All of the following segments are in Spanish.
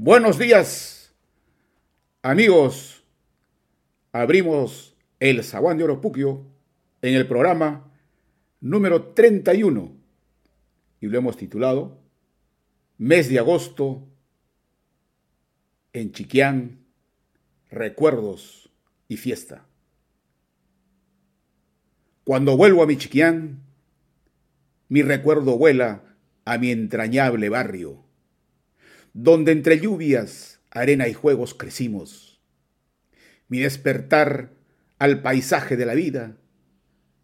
Buenos días, amigos. Abrimos el Zaguán de Oropuquio en el programa número 31 y lo hemos titulado Mes de agosto en Chiquián, recuerdos y fiesta. Cuando vuelvo a mi Chiquián, mi recuerdo vuela a mi entrañable barrio donde entre lluvias, arena y juegos crecimos. Mi despertar al paisaje de la vida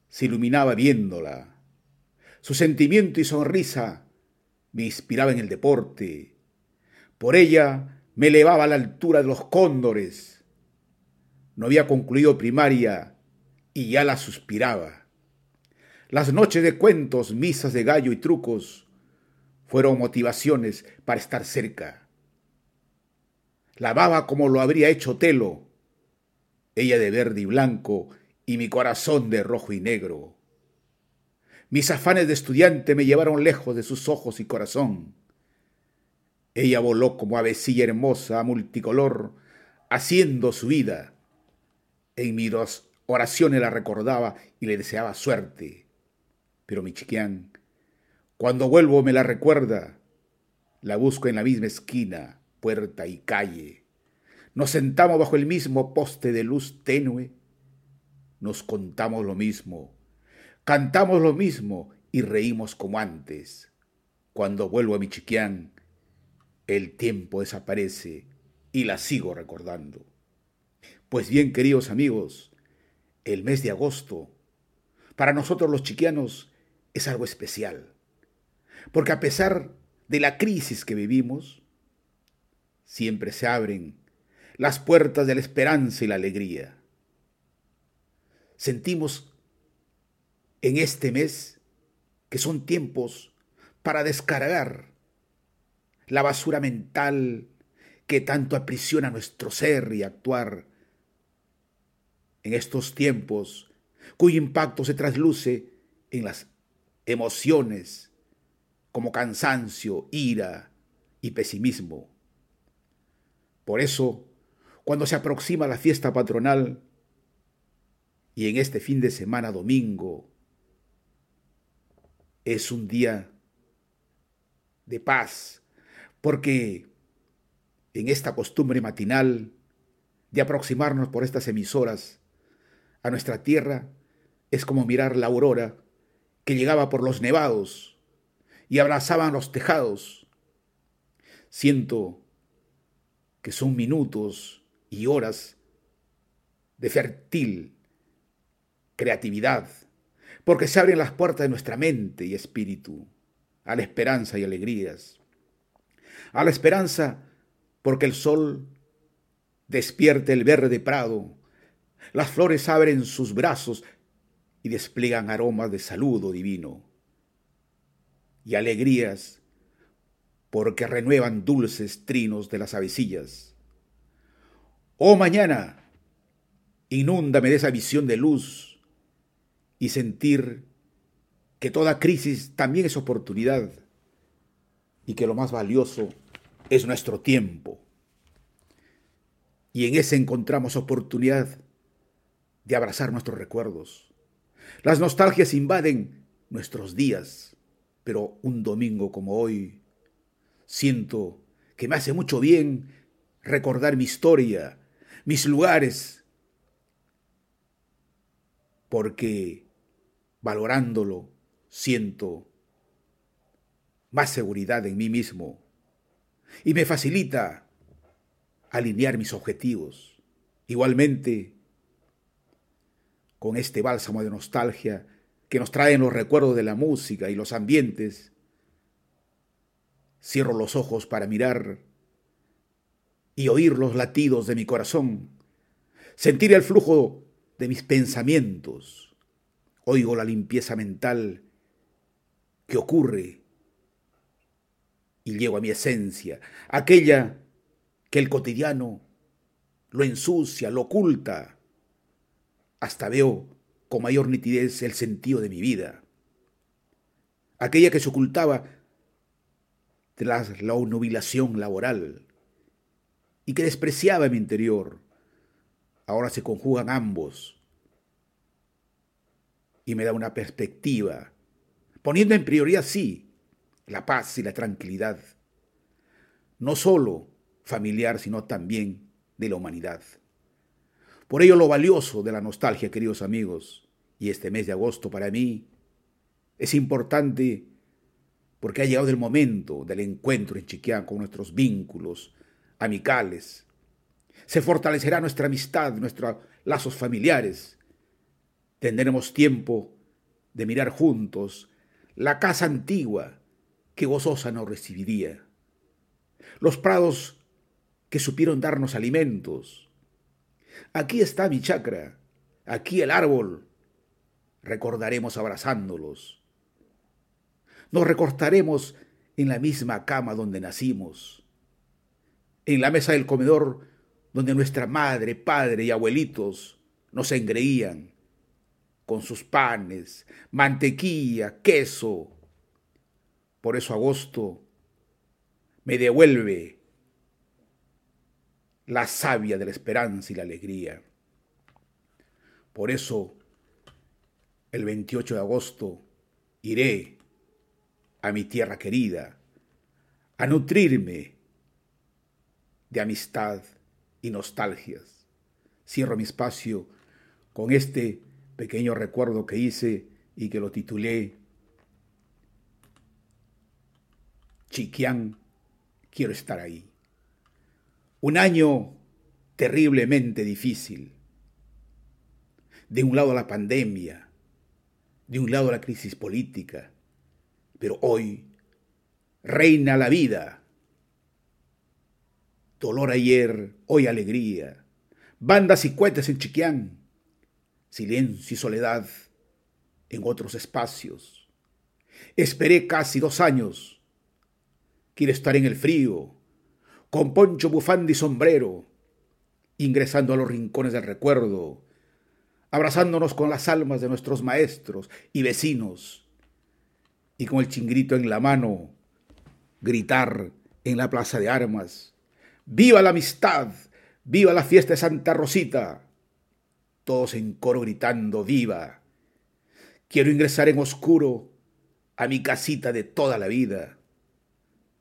se iluminaba viéndola. Su sentimiento y sonrisa me inspiraba en el deporte. Por ella me elevaba a la altura de los cóndores. No había concluido primaria y ya la suspiraba. Las noches de cuentos, misas de gallo y trucos fueron motivaciones para estar cerca. Lavaba como lo habría hecho Telo, ella de verde y blanco y mi corazón de rojo y negro. Mis afanes de estudiante me llevaron lejos de sus ojos y corazón. Ella voló como avecilla hermosa, multicolor, haciendo su vida. En mis oraciones la recordaba y le deseaba suerte. Pero mi chiquián cuando vuelvo me la recuerda. La busco en la misma esquina, puerta y calle. Nos sentamos bajo el mismo poste de luz tenue. Nos contamos lo mismo, cantamos lo mismo y reímos como antes. Cuando vuelvo a mi chiquián, el tiempo desaparece y la sigo recordando. Pues bien, queridos amigos, el mes de agosto, para nosotros los chiquianos, es algo especial porque a pesar de la crisis que vivimos, siempre se abren las puertas de la esperanza y la alegría. Sentimos en este mes que son tiempos para descargar la basura mental que tanto aprisiona nuestro ser y actuar. En estos tiempos cuyo impacto se trasluce en las emociones como cansancio, ira y pesimismo. Por eso, cuando se aproxima la fiesta patronal y en este fin de semana domingo, es un día de paz, porque en esta costumbre matinal de aproximarnos por estas emisoras a nuestra tierra, es como mirar la aurora que llegaba por los nevados y abrazaban los tejados. Siento que son minutos y horas de fértil creatividad, porque se abren las puertas de nuestra mente y espíritu a la esperanza y alegrías. A la esperanza porque el sol despierta el verde prado, las flores abren sus brazos y despliegan aromas de saludo divino y alegrías, porque renuevan dulces trinos de las avecillas. Oh mañana, inúndame de esa visión de luz y sentir que toda crisis también es oportunidad y que lo más valioso es nuestro tiempo. Y en ese encontramos oportunidad de abrazar nuestros recuerdos. Las nostalgias invaden nuestros días pero un domingo como hoy siento que me hace mucho bien recordar mi historia, mis lugares, porque valorándolo siento más seguridad en mí mismo y me facilita alinear mis objetivos. Igualmente, con este bálsamo de nostalgia, que nos traen los recuerdos de la música y los ambientes. Cierro los ojos para mirar y oír los latidos de mi corazón, sentir el flujo de mis pensamientos. Oigo la limpieza mental que ocurre y llego a mi esencia, aquella que el cotidiano lo ensucia, lo oculta. Hasta veo con mayor nitidez el sentido de mi vida. Aquella que se ocultaba tras la nubilación laboral y que despreciaba mi interior. Ahora se conjugan ambos y me da una perspectiva, poniendo en prioridad, sí, la paz y la tranquilidad, no solo familiar, sino también de la humanidad. Por ello lo valioso de la nostalgia, queridos amigos, y este mes de agosto para mí es importante porque ha llegado el momento del encuentro en Chiquián con nuestros vínculos amicales. Se fortalecerá nuestra amistad, nuestros lazos familiares. Tendremos tiempo de mirar juntos la casa antigua que gozosa nos recibiría, los prados que supieron darnos alimentos. Aquí está mi chacra, aquí el árbol. Recordaremos abrazándolos nos recortaremos en la misma cama donde nacimos, en la mesa del comedor donde nuestra madre, padre y abuelitos nos engreían con sus panes, mantequilla, queso. Por eso agosto me devuelve la savia de la esperanza y la alegría. Por eso el 28 de agosto iré a mi tierra querida, a nutrirme de amistad y nostalgias. Cierro mi espacio con este pequeño recuerdo que hice y que lo titulé Chiquián, quiero estar ahí. Un año terriblemente difícil. De un lado la pandemia, de un lado la crisis política, pero hoy reina la vida. Dolor ayer, hoy alegría. Bandas y cohetes en Chiquián. Silencio y soledad en otros espacios. Esperé casi dos años. Quiero estar en el frío, con poncho, bufanda y sombrero, ingresando a los rincones del recuerdo, abrazándonos con las almas de nuestros maestros y vecinos y con el chingrito en la mano gritar en la plaza de armas, ¡Viva la amistad! ¡Viva la fiesta de Santa Rosita! Todos en coro gritando ¡Viva! Quiero ingresar en oscuro a mi casita de toda la vida,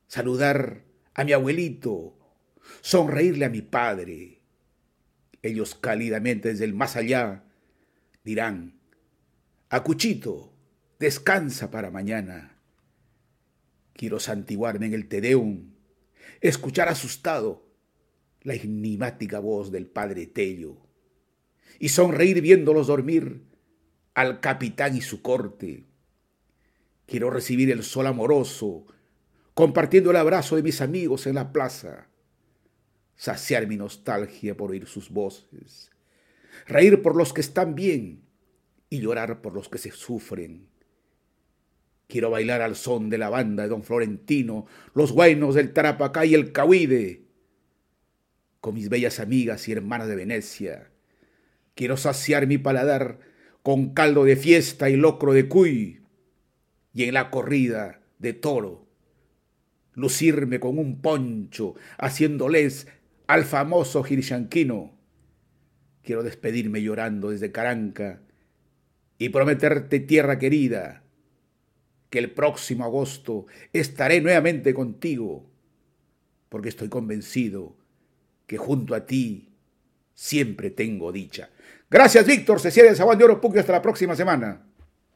saludar a mi abuelito, sonreírle a mi padre. Ellos cálidamente desde el más allá dirán, a Cuchito, descansa para mañana. Quiero santiguarme en el Tedeum, escuchar asustado la enigmática voz del padre Tello y sonreír viéndolos dormir al capitán y su corte. Quiero recibir el sol amoroso, compartiendo el abrazo de mis amigos en la plaza, saciar mi nostalgia por oír sus voces, reír por los que están bien y llorar por los que se sufren Quiero bailar al son de la banda de don Florentino, los guainos del Tarapacá y el Cahuide, con mis bellas amigas y hermanas de Venecia. Quiero saciar mi paladar con caldo de fiesta y locro de cuy, y en la corrida de toro, lucirme con un poncho, haciéndoles al famoso girishanquino. Quiero despedirme llorando desde Caranca y prometerte tierra querida, que el próximo agosto estaré nuevamente contigo, porque estoy convencido que junto a ti siempre tengo dicha. Gracias, Víctor. Se cierra el Sabán de Oro Hasta la próxima semana.